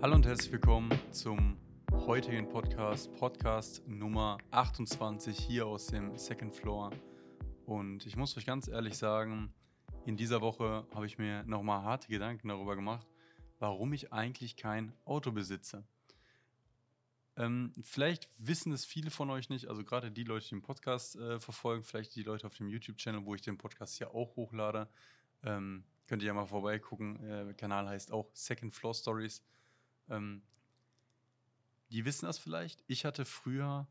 Hallo und herzlich willkommen zum heutigen Podcast, Podcast Nummer 28 hier aus dem Second Floor. Und ich muss euch ganz ehrlich sagen, in dieser Woche habe ich mir nochmal harte Gedanken darüber gemacht, warum ich eigentlich kein Auto besitze. Ähm, vielleicht wissen es viele von euch nicht, also gerade die Leute, die den Podcast äh, verfolgen, vielleicht die Leute auf dem YouTube-Channel, wo ich den Podcast hier auch hochlade. Ähm, könnt ihr ja mal vorbeigucken. Äh, der Kanal heißt auch Second Floor Stories. Ähm, die wissen das vielleicht. Ich hatte früher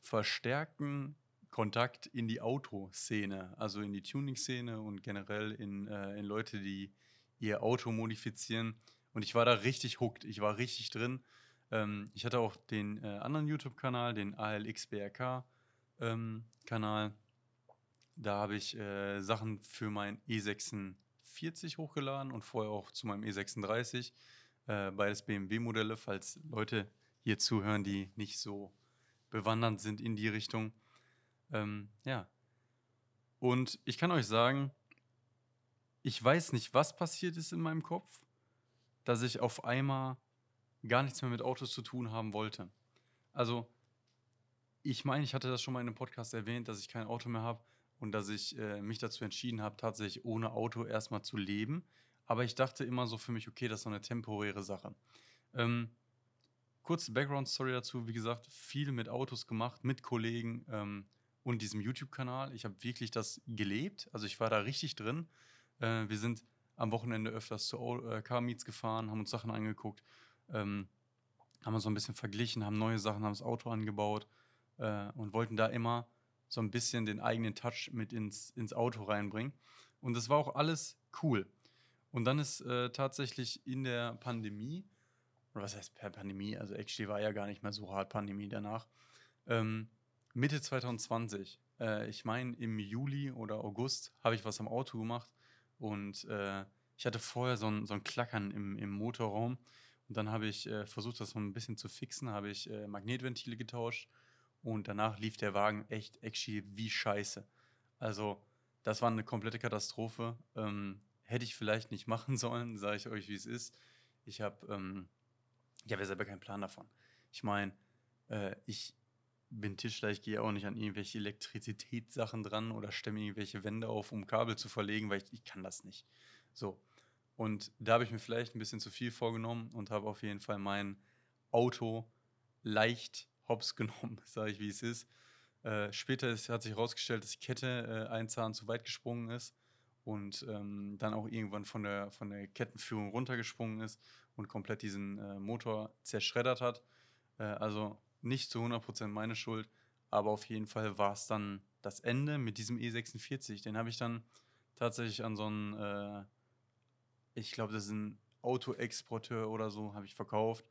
verstärkten Kontakt in die Autoszene, also in die Tuning-Szene und generell in, äh, in Leute, die ihr Auto modifizieren. Und ich war da richtig hooked. Ich war richtig drin. Ähm, ich hatte auch den äh, anderen YouTube-Kanal, den ALXBRK-Kanal. Ähm, da habe ich äh, Sachen für mein E46 hochgeladen und vorher auch zu meinem E36. Äh, beides BMW-Modelle, falls Leute hier zuhören, die nicht so bewandert sind in die Richtung. Ähm, ja. Und ich kann euch sagen, ich weiß nicht, was passiert ist in meinem Kopf, dass ich auf einmal gar nichts mehr mit Autos zu tun haben wollte. Also, ich meine, ich hatte das schon mal in einem Podcast erwähnt, dass ich kein Auto mehr habe und dass ich äh, mich dazu entschieden habe, tatsächlich ohne Auto erstmal zu leben. Aber ich dachte immer so für mich, okay, das ist so eine temporäre Sache. Ähm, kurze Background-Story dazu, wie gesagt, viel mit Autos gemacht, mit Kollegen ähm, und diesem YouTube-Kanal. Ich habe wirklich das gelebt, also ich war da richtig drin. Äh, wir sind am Wochenende öfters zu äh, Car Meets gefahren, haben uns Sachen angeguckt ähm, haben wir so ein bisschen verglichen, haben neue Sachen, haben das Auto angebaut äh, und wollten da immer so ein bisschen den eigenen Touch mit ins, ins Auto reinbringen. Und das war auch alles cool. Und dann ist äh, tatsächlich in der Pandemie, oder was heißt per Pandemie, also actually war ja gar nicht mehr so hart Pandemie danach, ähm, Mitte 2020, äh, ich meine im Juli oder August, habe ich was am Auto gemacht und äh, ich hatte vorher so ein, so ein Klackern im, im Motorraum und dann habe ich äh, versucht, das so ein bisschen zu fixen, habe ich äh, Magnetventile getauscht und danach lief der Wagen echt actually wie scheiße. Also, das war eine komplette Katastrophe. Ähm, hätte ich vielleicht nicht machen sollen, sage ich euch, wie es ist. Ich habe ähm, ich hab ja selber keinen Plan davon. Ich meine, äh, ich bin Tischler, ich gehe auch nicht an irgendwelche Elektrizitätssachen dran oder stemme irgendwelche Wände auf, um Kabel zu verlegen, weil ich, ich kann das nicht. So. Und da habe ich mir vielleicht ein bisschen zu viel vorgenommen und habe auf jeden Fall mein Auto leicht hops genommen, sage ich, wie es ist. Äh, später ist, hat sich herausgestellt, dass die Kette äh, ein Zahn zu weit gesprungen ist und ähm, dann auch irgendwann von der, von der Kettenführung runtergesprungen ist und komplett diesen äh, Motor zerschreddert hat. Äh, also nicht zu 100% meine Schuld, aber auf jeden Fall war es dann das Ende mit diesem E46. Den habe ich dann tatsächlich an so einen äh, ich glaube, das ist ein Autoexporteur oder so, habe ich verkauft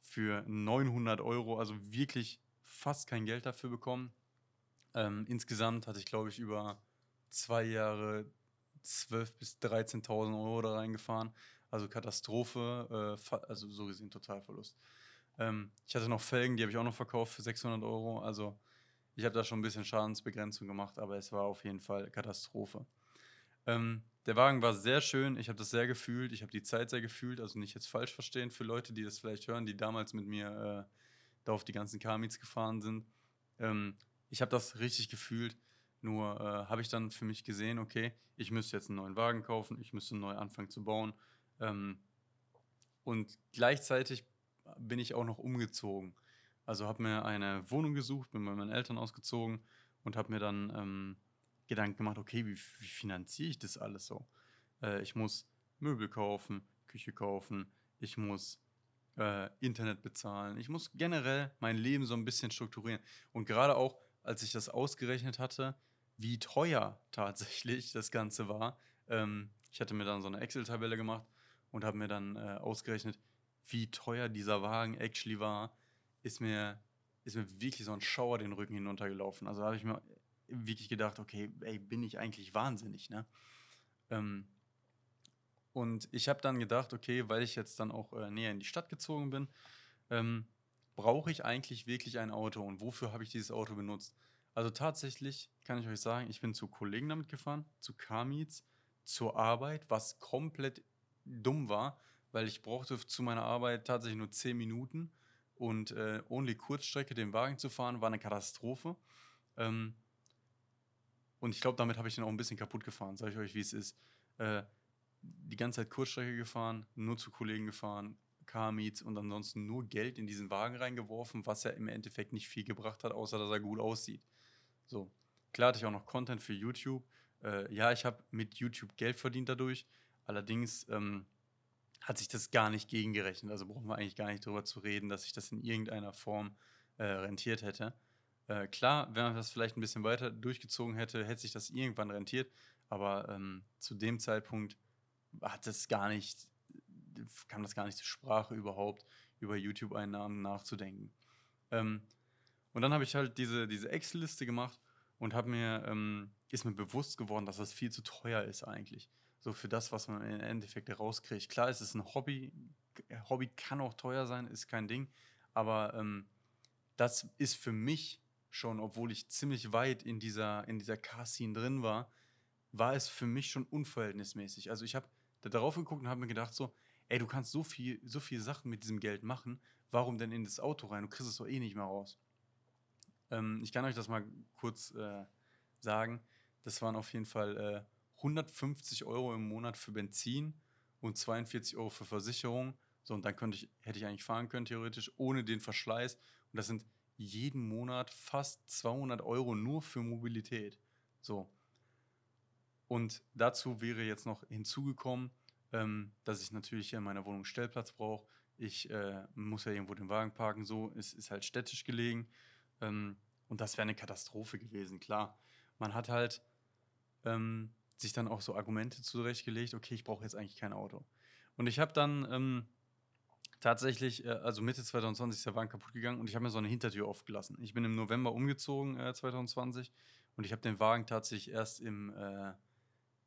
für 900 Euro, also wirklich fast kein Geld dafür bekommen. Ähm, insgesamt hatte ich, glaube ich, über zwei Jahre 12.000 bis 13.000 Euro da reingefahren. Also Katastrophe, äh, also so gesehen Totalverlust. Ähm, ich hatte noch Felgen, die habe ich auch noch verkauft für 600 Euro. Also ich habe da schon ein bisschen Schadensbegrenzung gemacht, aber es war auf jeden Fall Katastrophe. Ähm, der Wagen war sehr schön, ich habe das sehr gefühlt, ich habe die Zeit sehr gefühlt, also nicht jetzt falsch verstehen für Leute, die das vielleicht hören, die damals mit mir äh, da auf die ganzen Kamits gefahren sind. Ähm, ich habe das richtig gefühlt, nur äh, habe ich dann für mich gesehen, okay, ich müsste jetzt einen neuen Wagen kaufen, ich müsste neu anfangen zu bauen. Ähm, und gleichzeitig bin ich auch noch umgezogen. Also habe mir eine Wohnung gesucht, bin bei meinen Eltern ausgezogen und habe mir dann ähm, Gedanken gemacht, okay, wie, wie finanziere ich das alles so? Äh, ich muss Möbel kaufen, Küche kaufen, ich muss äh, Internet bezahlen, ich muss generell mein Leben so ein bisschen strukturieren. Und gerade auch, als ich das ausgerechnet hatte, wie teuer tatsächlich das Ganze war, ähm, ich hatte mir dann so eine Excel-Tabelle gemacht und habe mir dann äh, ausgerechnet, wie teuer dieser Wagen actually war, ist mir, ist mir wirklich so ein Schauer den Rücken hinuntergelaufen. Also habe ich mir wirklich gedacht, okay, ey, bin ich eigentlich wahnsinnig, ne? Ähm, und ich habe dann gedacht, okay, weil ich jetzt dann auch äh, näher in die Stadt gezogen bin, ähm, brauche ich eigentlich wirklich ein Auto und wofür habe ich dieses Auto benutzt? Also tatsächlich kann ich euch sagen, ich bin zu Kollegen damit gefahren, zu Car-Meets, zur Arbeit, was komplett dumm war, weil ich brauchte zu meiner Arbeit tatsächlich nur 10 Minuten und äh, only Kurzstrecke den Wagen zu fahren, war eine Katastrophe. Ähm, und ich glaube, damit habe ich den auch ein bisschen kaputt gefahren, sage ich euch, wie es ist. Äh, die ganze Zeit Kurzstrecke gefahren, nur zu Kollegen gefahren, Car-Meets und ansonsten nur Geld in diesen Wagen reingeworfen, was ja im Endeffekt nicht viel gebracht hat, außer dass er gut aussieht. So, klar hatte ich auch noch Content für YouTube. Äh, ja, ich habe mit YouTube Geld verdient dadurch. Allerdings ähm, hat sich das gar nicht gegengerechnet. Also brauchen wir eigentlich gar nicht darüber zu reden, dass ich das in irgendeiner Form äh, rentiert hätte. Äh, klar, wenn man das vielleicht ein bisschen weiter durchgezogen hätte, hätte sich das irgendwann rentiert. Aber ähm, zu dem Zeitpunkt hat das gar nicht, kam das gar nicht zur Sprache überhaupt, über YouTube-Einnahmen nachzudenken. Ähm, und dann habe ich halt diese, diese Excel-Liste gemacht und habe mir, ähm, ist mir bewusst geworden, dass das viel zu teuer ist eigentlich. So für das, was man im Endeffekt rauskriegt. Klar, es ist ein Hobby. Hobby kann auch teuer sein, ist kein Ding. Aber ähm, das ist für mich schon, obwohl ich ziemlich weit in dieser, in dieser Car-Scene drin war, war es für mich schon unverhältnismäßig. Also ich habe da darauf geguckt und habe mir gedacht so, ey, du kannst so viel, so viele Sachen mit diesem Geld machen, warum denn in das Auto rein? Du kriegst es doch eh nicht mehr raus. Ähm, ich kann euch das mal kurz äh, sagen. Das waren auf jeden Fall äh, 150 Euro im Monat für Benzin und 42 Euro für Versicherung. So, und dann könnte ich, hätte ich eigentlich fahren können, theoretisch, ohne den Verschleiß. Und das sind jeden Monat fast 200 Euro nur für Mobilität. So. Und dazu wäre jetzt noch hinzugekommen, ähm, dass ich natürlich hier in meiner Wohnung Stellplatz brauche. Ich äh, muss ja irgendwo den Wagen parken, so. Es ist halt städtisch gelegen. Ähm, und das wäre eine Katastrophe gewesen, klar. Man hat halt ähm, sich dann auch so Argumente zurechtgelegt, okay, ich brauche jetzt eigentlich kein Auto. Und ich habe dann ähm, tatsächlich, äh, also Mitte 2020 ist der Wagen kaputt gegangen und ich habe mir so eine Hintertür aufgelassen. Ich bin im November umgezogen, äh, 2020, und ich habe den Wagen tatsächlich erst im, äh,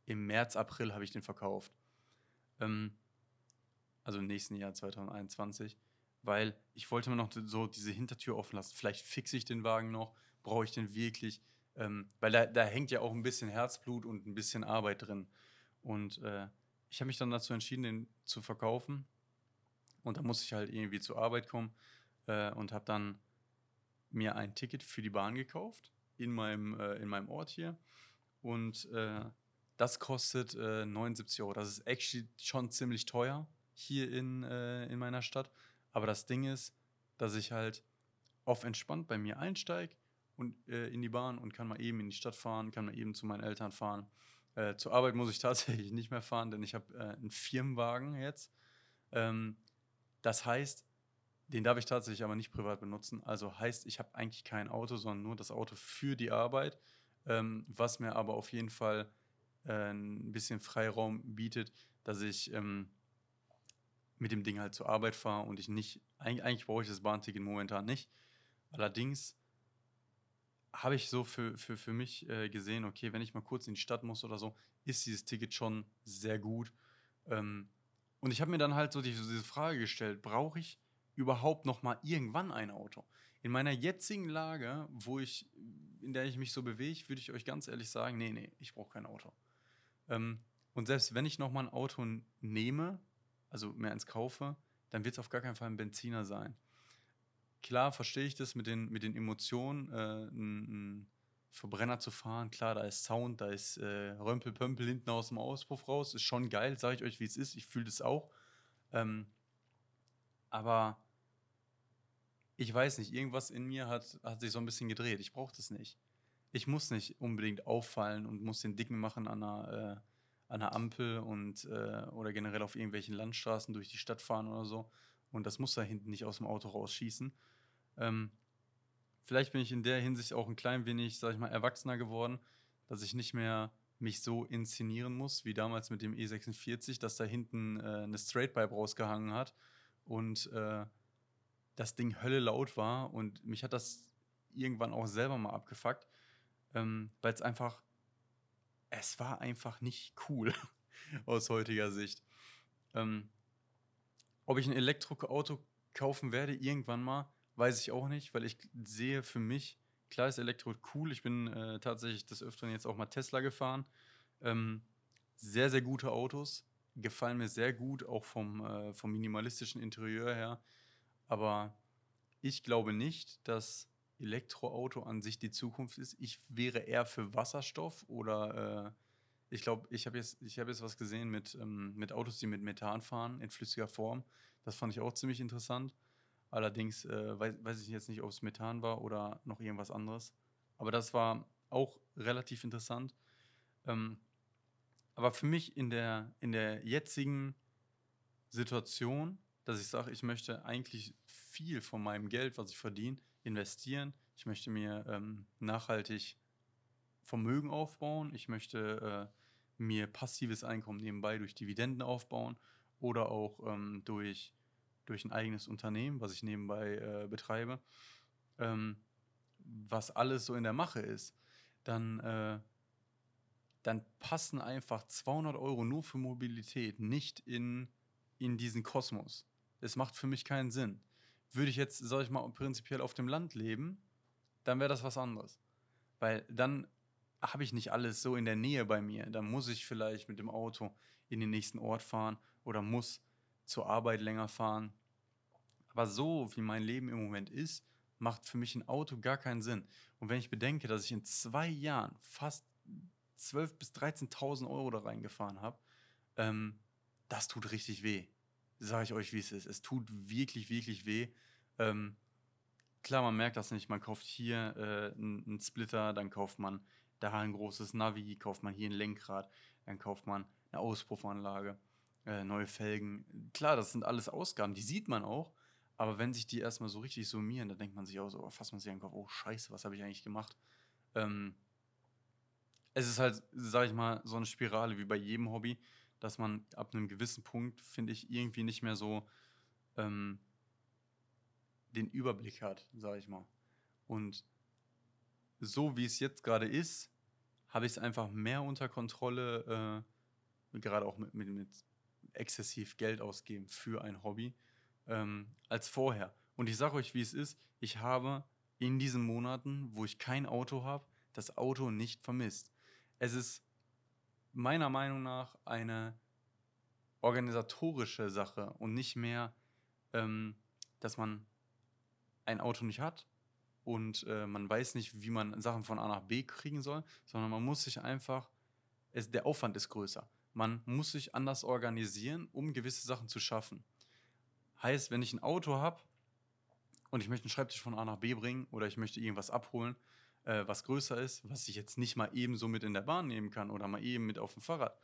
im März, April habe ich den verkauft. Ähm, also im nächsten Jahr 2021 weil ich wollte mir noch so diese Hintertür offen lassen. Vielleicht fixe ich den Wagen noch, brauche ich den wirklich? Ähm, weil da, da hängt ja auch ein bisschen Herzblut und ein bisschen Arbeit drin. Und äh, ich habe mich dann dazu entschieden, den zu verkaufen. Und da musste ich halt irgendwie zur Arbeit kommen äh, und habe dann mir ein Ticket für die Bahn gekauft in meinem, äh, in meinem Ort hier. Und äh, das kostet 79 äh, Euro. Das ist actually schon ziemlich teuer hier in, äh, in meiner Stadt. Aber das Ding ist, dass ich halt auf entspannt bei mir einsteige und äh, in die Bahn und kann mal eben in die Stadt fahren, kann mal eben zu meinen Eltern fahren. Zur Arbeit muss ich tatsächlich nicht mehr fahren, denn ich habe einen Firmenwagen jetzt. Ähm, das heißt, den darf ich tatsächlich aber nicht privat benutzen. Also heißt, ich habe eigentlich kein Auto, sondern nur das Auto für die Arbeit, ähm, was mir aber auf jeden Fall äh, ein bisschen Freiraum bietet, dass ich ähm, mit dem Ding halt zur Arbeit fahre und ich nicht, eigentlich, eigentlich brauche ich das Bahnticket momentan nicht. Allerdings habe ich so für, für, für mich äh, gesehen, okay, wenn ich mal kurz in die Stadt muss oder so, ist dieses Ticket schon sehr gut. Ähm, und ich habe mir dann halt so diese, Frage gestellt, brauche ich überhaupt noch mal irgendwann ein Auto? In meiner jetzigen Lage, wo ich, in der ich mich so bewege, würde ich euch ganz ehrlich sagen, nee, nee, ich brauche kein Auto. Ähm, und selbst wenn ich noch mal ein Auto nehme, also mehr ins kaufe, dann wird es auf gar keinen Fall ein Benziner sein. Klar verstehe ich das mit den, mit den Emotionen, äh, Verbrenner zu fahren. Klar, da ist Sound, da ist äh, Römpelpömpel hinten aus dem Auspuff raus. Ist schon geil, sage ich euch, wie es ist. Ich fühle das auch. Ähm, aber ich weiß nicht, irgendwas in mir hat, hat sich so ein bisschen gedreht. Ich brauche das nicht. Ich muss nicht unbedingt auffallen und muss den Dicken machen an einer, äh, an der Ampel und äh, oder generell auf irgendwelchen Landstraßen durch die Stadt fahren oder so. Und das muss da hinten nicht aus dem Auto rausschießen. Ähm, vielleicht bin ich in der Hinsicht auch ein klein wenig, sag ich mal, erwachsener geworden, dass ich nicht mehr mich so inszenieren muss, wie damals mit dem E46, dass da hinten äh, eine Straightpipe rausgehangen hat und äh, das Ding Hölle laut war und mich hat das irgendwann auch selber mal abgefuckt, ähm, weil es einfach es war einfach nicht cool aus heutiger Sicht. Ähm, ob ich ein Elektroauto kaufen werde, irgendwann mal, weiß ich auch nicht, weil ich sehe für mich, klar ist Elektro cool. Ich bin äh, tatsächlich des Öfteren jetzt auch mal Tesla gefahren. Ähm, sehr, sehr gute Autos. Gefallen mir sehr gut, auch vom, äh, vom minimalistischen Interieur her. Aber ich glaube nicht, dass Elektroauto an sich die Zukunft ist. Ich wäre eher für Wasserstoff oder äh, ich glaube, ich habe jetzt, hab jetzt was gesehen mit, ähm, mit Autos, die mit Methan fahren in flüssiger Form. Das fand ich auch ziemlich interessant. Allerdings äh, weiß, weiß ich jetzt nicht, ob es Methan war oder noch irgendwas anderes. Aber das war auch relativ interessant. Ähm, aber für mich in der, in der jetzigen Situation, dass ich sage, ich möchte eigentlich viel von meinem Geld, was ich verdiene, investieren. Ich möchte mir ähm, nachhaltig Vermögen aufbauen. Ich möchte äh, mir passives Einkommen nebenbei durch Dividenden aufbauen oder auch ähm, durch durch ein eigenes Unternehmen, was ich nebenbei äh, betreibe, ähm, was alles so in der Mache ist, dann, äh, dann passen einfach 200 Euro nur für Mobilität nicht in, in diesen Kosmos. Es macht für mich keinen Sinn. Würde ich jetzt, sag ich mal, prinzipiell auf dem Land leben, dann wäre das was anderes. Weil dann habe ich nicht alles so in der Nähe bei mir. Dann muss ich vielleicht mit dem Auto in den nächsten Ort fahren oder muss zur Arbeit länger fahren. Aber so, wie mein Leben im Moment ist, macht für mich ein Auto gar keinen Sinn. Und wenn ich bedenke, dass ich in zwei Jahren fast 12.000 bis 13.000 Euro da reingefahren habe, ähm, das tut richtig weh. Sage ich euch, wie es ist. Es tut wirklich, wirklich weh. Ähm, klar, man merkt das nicht. Man kauft hier äh, einen Splitter, dann kauft man da ein großes Navi, kauft man hier ein Lenkrad, dann kauft man eine Auspuffanlage äh, neue Felgen. Klar, das sind alles Ausgaben, die sieht man auch. Aber wenn sich die erstmal so richtig summieren, dann denkt man sich auch so, oh, fasst man sich an den Kopf, oh Scheiße, was habe ich eigentlich gemacht? Ähm, es ist halt, sag ich mal, so eine Spirale wie bei jedem Hobby, dass man ab einem gewissen Punkt, finde ich, irgendwie nicht mehr so ähm, den Überblick hat, sag ich mal. Und so wie es jetzt gerade ist, habe ich es einfach mehr unter Kontrolle, äh, gerade auch mit, mit, mit exzessiv Geld ausgeben für ein Hobby ähm, als vorher. Und ich sage euch, wie es ist. Ich habe in diesen Monaten, wo ich kein Auto habe, das Auto nicht vermisst. Es ist meiner Meinung nach eine organisatorische Sache und nicht mehr, ähm, dass man ein Auto nicht hat und äh, man weiß nicht, wie man Sachen von A nach B kriegen soll, sondern man muss sich einfach, es, der Aufwand ist größer. Man muss sich anders organisieren, um gewisse Sachen zu schaffen. Heißt, wenn ich ein Auto habe und ich möchte einen Schreibtisch von A nach B bringen oder ich möchte irgendwas abholen, äh, was größer ist, was ich jetzt nicht mal eben so mit in der Bahn nehmen kann oder mal eben mit auf dem Fahrrad,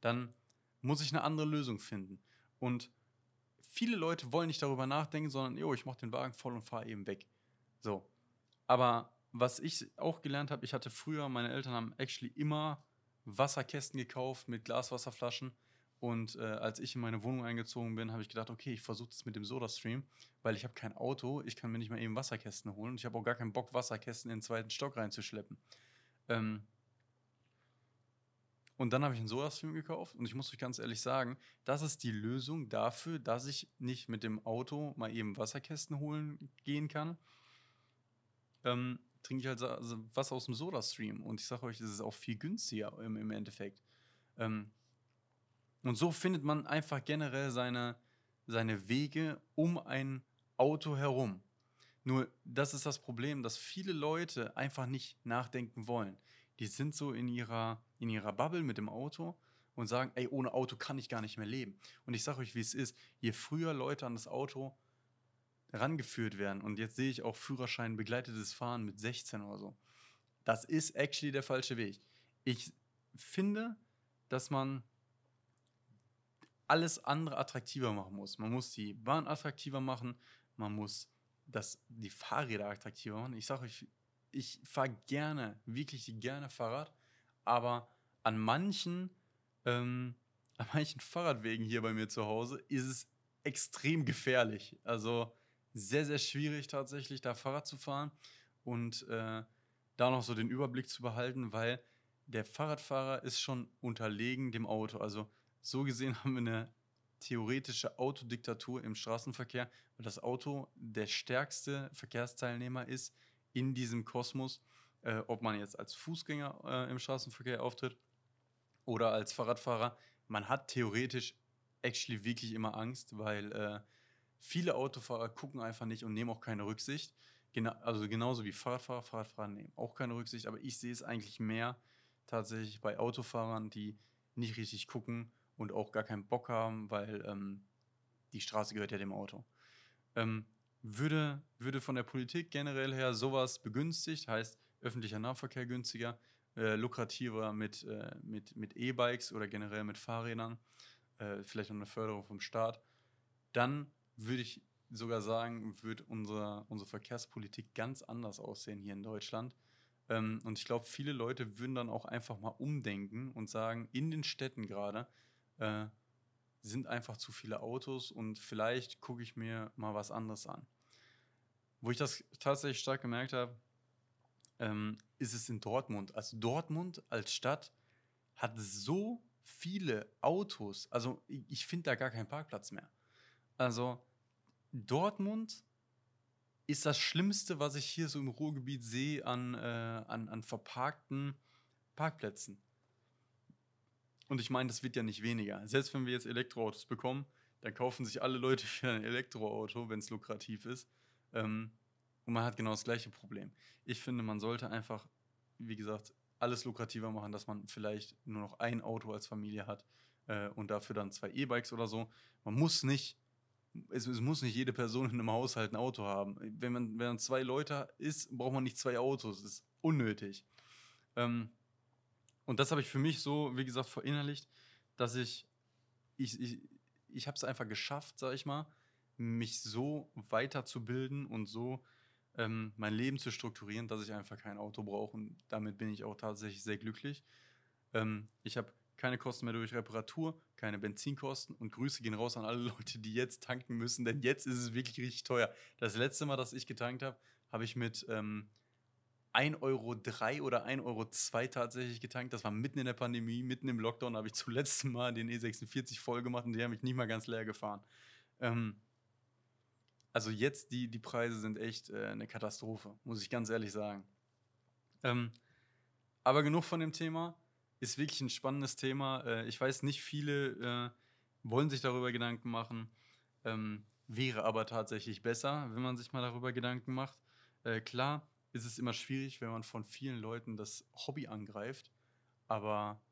dann muss ich eine andere Lösung finden. Und viele Leute wollen nicht darüber nachdenken, sondern, jo, ich mache den Wagen voll und fahre eben weg. So. Aber was ich auch gelernt habe, ich hatte früher, meine Eltern haben actually immer Wasserkästen gekauft mit Glaswasserflaschen. Und äh, als ich in meine Wohnung eingezogen bin, habe ich gedacht, okay, ich versuche das mit dem Soda-Stream, weil ich habe kein Auto, ich kann mir nicht mal eben Wasserkästen holen. Und ich habe auch gar keinen Bock, Wasserkästen in den zweiten Stock reinzuschleppen. Ähm und dann habe ich einen Soda-Stream gekauft und ich muss euch ganz ehrlich sagen, das ist die Lösung dafür, dass ich nicht mit dem Auto mal eben Wasserkästen holen gehen kann. Ähm, trinke ich halt also Wasser aus dem Soda-Stream. Und ich sage euch, das ist auch viel günstiger im, im Endeffekt. Ähm, und so findet man einfach generell seine, seine Wege um ein Auto herum. Nur das ist das Problem, dass viele Leute einfach nicht nachdenken wollen. Die sind so in ihrer, in ihrer Bubble mit dem Auto und sagen, ey, ohne Auto kann ich gar nicht mehr leben. Und ich sage euch, wie es ist. Je früher Leute an das Auto rangeführt werden. Und jetzt sehe ich auch Führerschein begleitetes Fahren mit 16 oder so. Das ist actually der falsche Weg. Ich finde, dass man alles andere attraktiver machen muss. Man muss die Bahn attraktiver machen, man muss das, die Fahrräder attraktiver machen. Ich sage euch, ich fahre gerne, wirklich gerne Fahrrad, aber an manchen, ähm, an manchen Fahrradwegen hier bei mir zu Hause ist es extrem gefährlich. Also sehr, sehr schwierig tatsächlich, da Fahrrad zu fahren und äh, da noch so den Überblick zu behalten, weil der Fahrradfahrer ist schon unterlegen dem Auto. Also so gesehen haben wir eine theoretische Autodiktatur im Straßenverkehr, weil das Auto der stärkste Verkehrsteilnehmer ist in diesem Kosmos, äh, ob man jetzt als Fußgänger äh, im Straßenverkehr auftritt oder als Fahrradfahrer. Man hat theoretisch actually wirklich immer Angst, weil äh, viele Autofahrer gucken einfach nicht und nehmen auch keine Rücksicht. Gena also genauso wie Fahrradfahrer, Fahrradfahrer nehmen auch keine Rücksicht, aber ich sehe es eigentlich mehr tatsächlich bei Autofahrern, die nicht richtig gucken und auch gar keinen Bock haben, weil ähm, die Straße gehört ja dem Auto. Ähm, würde, würde von der Politik generell her sowas begünstigt, heißt öffentlicher Nahverkehr günstiger, äh, lukrativer mit, äh, mit, mit E-Bikes oder generell mit Fahrrädern, äh, vielleicht noch eine Förderung vom Staat, dann würde ich sogar sagen, wird unsere, unsere Verkehrspolitik ganz anders aussehen hier in Deutschland. Ähm, und ich glaube, viele Leute würden dann auch einfach mal umdenken und sagen, in den Städten gerade äh, sind einfach zu viele Autos und vielleicht gucke ich mir mal was anderes an. Wo ich das tatsächlich stark gemerkt habe, ähm, ist es in Dortmund. Also Dortmund als Stadt hat so viele Autos. Also ich finde da gar keinen Parkplatz mehr. Also Dortmund ist das Schlimmste, was ich hier so im Ruhrgebiet sehe an, äh, an, an verparkten Parkplätzen. Und ich meine, das wird ja nicht weniger. Selbst wenn wir jetzt Elektroautos bekommen, dann kaufen sich alle Leute für ein Elektroauto, wenn es lukrativ ist. Ähm, und man hat genau das gleiche Problem. Ich finde, man sollte einfach, wie gesagt, alles lukrativer machen, dass man vielleicht nur noch ein Auto als Familie hat äh, und dafür dann zwei E-Bikes oder so. Man muss nicht, es, es, muss nicht jede Person in einem Haushalt ein Auto haben. Wenn man, wenn man zwei Leute ist, braucht man nicht zwei Autos. Das ist unnötig. Ähm, und das habe ich für mich so, wie gesagt, verinnerlicht, dass ich, ich, ich, ich habe es einfach geschafft, sag ich mal, mich so weiterzubilden und so ähm, mein Leben zu strukturieren, dass ich einfach kein Auto brauche. Und damit bin ich auch tatsächlich sehr glücklich. Ähm, ich habe keine Kosten mehr durch Reparatur, keine Benzinkosten und Grüße gehen raus an alle Leute, die jetzt tanken müssen, denn jetzt ist es wirklich richtig teuer. Das letzte Mal, dass ich getankt habe, habe ich mit ähm, 1,03 Euro oder 1,02 Euro tatsächlich getankt. Das war mitten in der Pandemie, mitten im Lockdown, habe ich zuletzt mal den E46 voll gemacht und die habe ich nicht mal ganz leer gefahren. Ähm, also jetzt, die, die Preise sind echt äh, eine Katastrophe, muss ich ganz ehrlich sagen. Ähm, aber genug von dem Thema. Ist wirklich ein spannendes Thema. Äh, ich weiß, nicht viele äh, wollen sich darüber Gedanken machen. Ähm, wäre aber tatsächlich besser, wenn man sich mal darüber Gedanken macht. Äh, klar ist es immer schwierig, wenn man von vielen Leuten das Hobby angreift, aber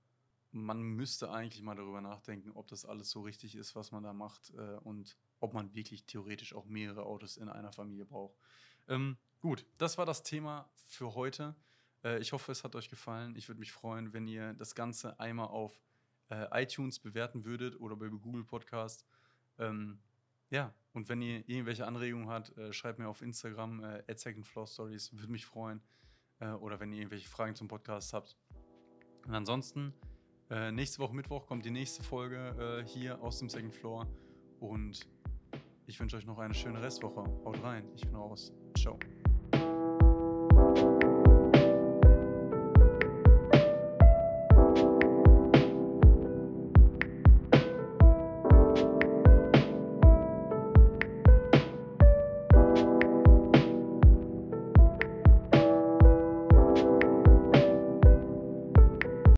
man müsste eigentlich mal darüber nachdenken, ob das alles so richtig ist, was man da macht und ob man wirklich theoretisch auch mehrere Autos in einer Familie braucht. Ähm, gut, das war das Thema für heute. Äh, ich hoffe, es hat euch gefallen. Ich würde mich freuen, wenn ihr das Ganze einmal auf äh, iTunes bewerten würdet oder bei Google Podcast. Ähm, ja, und wenn ihr irgendwelche Anregungen habt, äh, schreibt mir auf Instagram äh, at Stories, würde mich freuen. Oder wenn ihr irgendwelche Fragen zum Podcast habt. Und ansonsten, nächste Woche Mittwoch kommt die nächste Folge hier aus dem Second Floor. Und ich wünsche euch noch eine schöne Restwoche. Haut rein. Ich bin raus. Ciao.